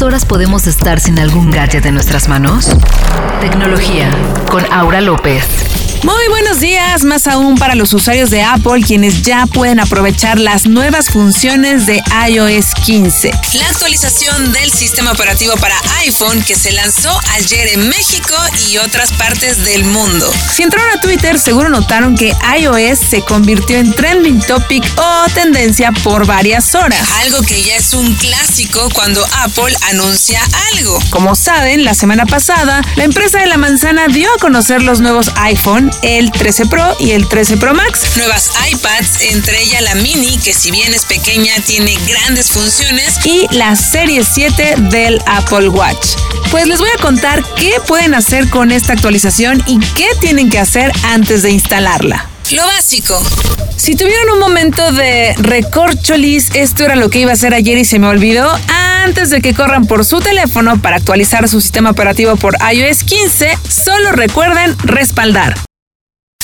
¿Cuántas horas podemos estar sin algún gadget en nuestras manos? Tecnología con Aura López. Muy buenos días, más aún para los usuarios de Apple quienes ya pueden aprovechar las nuevas funciones de iOS 15. La actualización del sistema operativo para iPhone que se lanzó ayer en México y otras partes del mundo. Si entraron a Twitter, seguro notaron que iOS se convirtió en trending topic o tendencia por varias horas. Algo que ya es un clásico cuando Apple anuncia algo. Como saben, la semana pasada, la empresa de la manzana dio a conocer los nuevos iPhone el 13 Pro y el 13 Pro Max. Nuevas iPads, entre ella la mini, que si bien es pequeña tiene grandes funciones, y la serie 7 del Apple Watch. Pues les voy a contar qué pueden hacer con esta actualización y qué tienen que hacer antes de instalarla. Lo básico. Si tuvieron un momento de recorcholis, esto era lo que iba a hacer ayer y se me olvidó, antes de que corran por su teléfono para actualizar su sistema operativo por iOS 15, solo recuerden respaldar.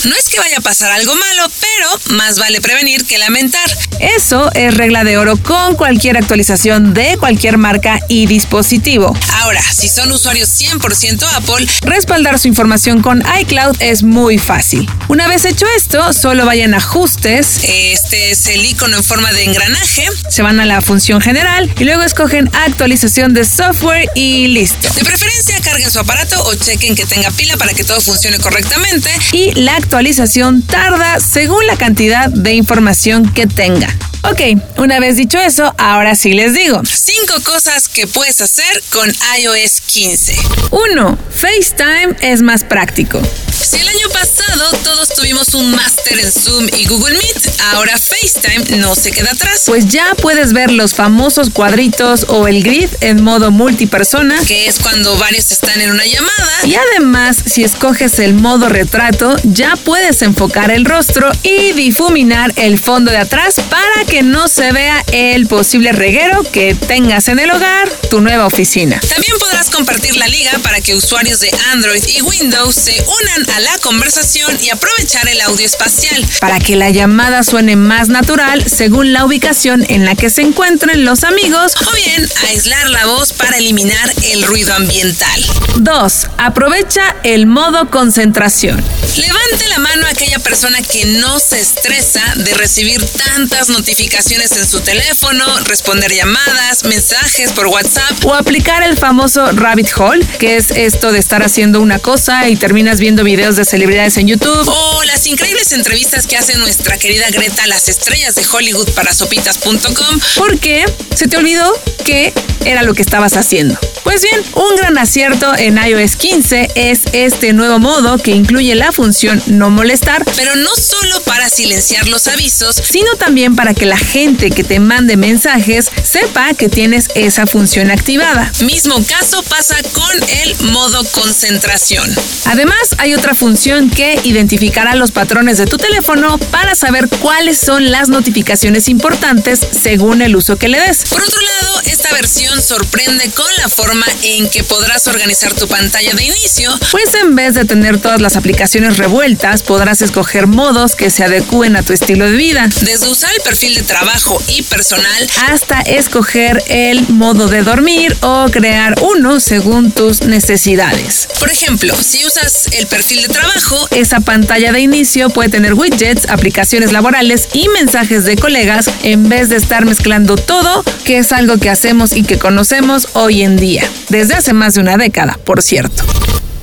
No es que vaya a pasar algo malo, pero más vale prevenir que lamentar. Eso es regla de oro con cualquier actualización de cualquier marca y dispositivo. Ahora, si son usuarios 100% Apple, respaldar su información con iCloud es muy fácil. Una vez hecho esto, solo vayan a ajustes, este es el icono en forma de engranaje, se van a la función general y luego escogen actualización de software y listo. De preferencia carguen su aparato o chequen que tenga pila para que todo funcione correctamente y la actualización tarda según la cantidad de información que tenga. Ok, una vez dicho eso, ahora sí les digo. Cinco cosas que puedes hacer con iOS 15. 1. FaceTime es más práctico. Si el año pasado todos tuvimos un máster en Zoom y Google Meet, ahora FaceTime no se queda atrás. Pues ya puedes ver los famosos cuadritos o el grid en modo multipersona, que es cuando varios están en una llamada. Y además, si escoges el modo retrato, ya puedes enfocar el rostro y difuminar el fondo de atrás para que no se vea el posible reguero que tengas en el hogar, tu nueva oficina. También podrás compartir la liga para que usuarios de Android y Windows se unan a la conversación y aprovechar el audio espacial para que la llamada suene más natural según la ubicación en la que se encuentren los amigos o bien aislar la voz para eliminar el ruido ambiental. 2. Aprovecha el modo concentración. Levante la mano a aquella persona que no se estresa de recibir tantas notificaciones en su teléfono, responder llamadas, mensajes por WhatsApp o aplicar el famoso rabbit hole, que es esto de estar haciendo una cosa y terminas viendo videos de celebridades en YouTube o las increíbles entrevistas que hace nuestra querida Greta las estrellas de Hollywood para sopitas.com porque se te olvidó que era lo que estabas haciendo. Pues bien, un gran acierto en iOS 15 es este nuevo modo que incluye la función no molestar, pero no solo para silenciar los avisos, sino también para que la gente que te mande mensajes sepa que tienes esa función activada. Mismo caso pasa con el modo concentración. Además, hay otra función que identificará los patrones de tu teléfono para saber cuáles son las notificaciones importantes según el uso que le des. Por otro lado, esta versión sorprende con la forma en que podrás organizar tu pantalla de inicio, pues en vez de tener todas las aplicaciones revueltas, podrás escoger modos que se adecúen a tu estilo de vida. Desde usar el perfil de trabajo y personal hasta escoger el modo de dormir o crear uno según tus necesidades. Por ejemplo, si usas el perfil de trabajo, esa pantalla de inicio puede tener widgets, aplicaciones laborales y mensajes de colegas en vez de estar mezclando todo, que es algo que hacemos y que conocemos hoy en día, desde hace más de una década, por cierto.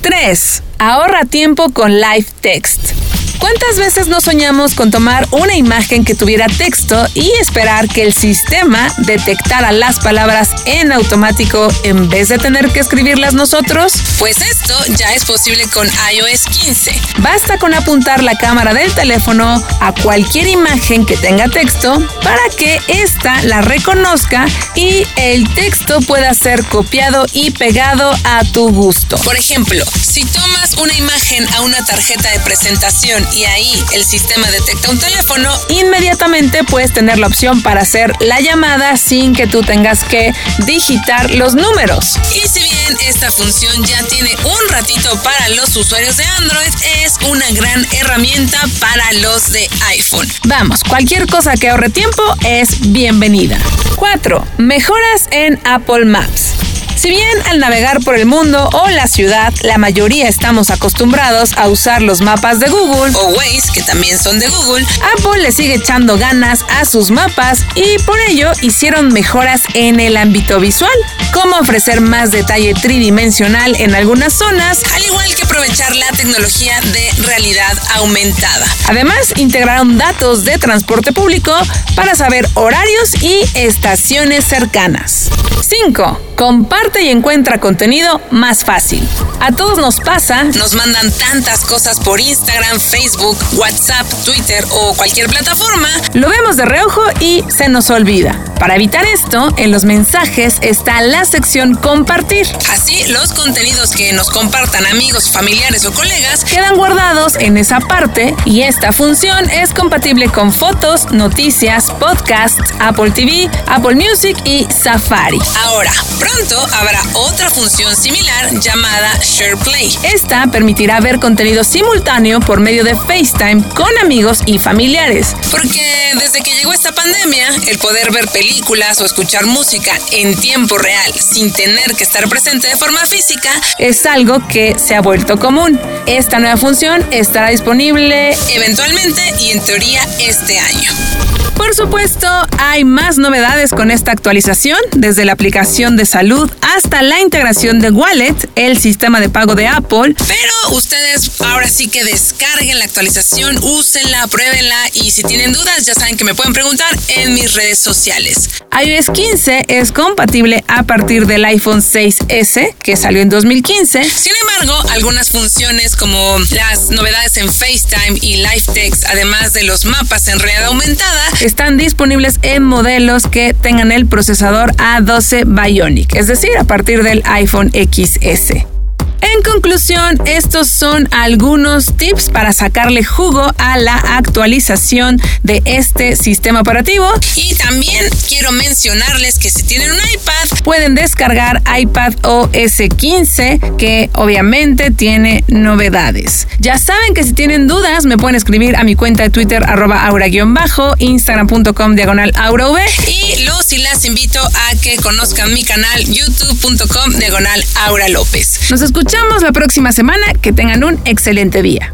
3. Ahorra tiempo con Live Text. ¿Cuántas veces no soñamos con tomar una imagen que tuviera texto y esperar que el sistema detectara las palabras en automático en vez de tener que escribirlas nosotros? Pues esto ya es posible con iOS 15. Basta con apuntar la cámara del teléfono a cualquier imagen que tenga texto para que ésta la reconozca y el texto pueda ser copiado y pegado a tu gusto. Por ejemplo, si tomas una imagen a una tarjeta de presentación y ahí el sistema detecta un teléfono, inmediatamente puedes tener la opción para hacer la llamada sin que tú tengas que digitar los números. Y si bien esta función ya tiene un ratito para los usuarios de Android, es una gran herramienta para los de iPhone. Vamos, cualquier cosa que ahorre tiempo es bienvenida. 4. Mejoras en Apple Maps. Si bien al navegar por el mundo o la ciudad, la mayoría estamos acostumbrados a usar los mapas de Google o Waze, que también son de Google, Apple le sigue echando ganas a sus mapas y por ello hicieron mejoras en el ámbito visual, como ofrecer más detalle tridimensional en algunas zonas, al igual que aprovechar la tecnología de realidad aumentada. Además, integraron datos de transporte público para saber horarios y estaciones cercanas. 5. Comparte y encuentra contenido más fácil. A todos nos pasa. Nos mandan tantas cosas por Instagram, Facebook, WhatsApp, Twitter o cualquier plataforma. Lo vemos de reojo y se nos olvida. Para evitar esto, en los mensajes está la sección compartir. Así, los contenidos que nos compartan amigos, familiares o colegas quedan guardados en esa parte y esta función es compatible con fotos, noticias, podcasts, Apple TV, Apple Music y Safari. Ahora, pronto habrá otra función similar llamada SharePlay. Esta permitirá ver contenido simultáneo por medio de FaceTime con amigos y familiares. Porque desde que llegó esta pandemia, el poder ver películas o escuchar música en tiempo real sin tener que estar presente de forma física es algo que se ha vuelto común. Esta nueva función estará disponible eventualmente y en teoría este año. Por supuesto, hay más novedades con esta actualización, desde la aplicación de salud hasta la integración de Wallet, el sistema de pago de Apple. Pero ustedes ahora sí que descarguen la actualización, úsenla, pruébenla y si tienen dudas ya saben que me pueden preguntar en mis redes sociales. iOS 15 es compatible a partir del iPhone 6S, que salió en 2015. Sin embargo, algunas funciones como las novedades en FaceTime y Live Text, además de los mapas en realidad aumentada, están disponibles en modelos que tengan el procesador A12 Bionic, es decir, a partir del iPhone XS. Conclusión, estos son algunos tips para sacarle jugo a la actualización de este sistema operativo. Y también quiero mencionarles que si tienen un iPad, pueden descargar iPad OS 15, que obviamente tiene novedades. Ya saben que si tienen dudas, me pueden escribir a mi cuenta de Twitter, arroba aura-bajo, instagram.com diagonal aurav. Y los y las invito a que conozcan mi canal, youtube.com diagonal aura lópez. Nos escuchamos la próxima semana. Que tengan un excelente día.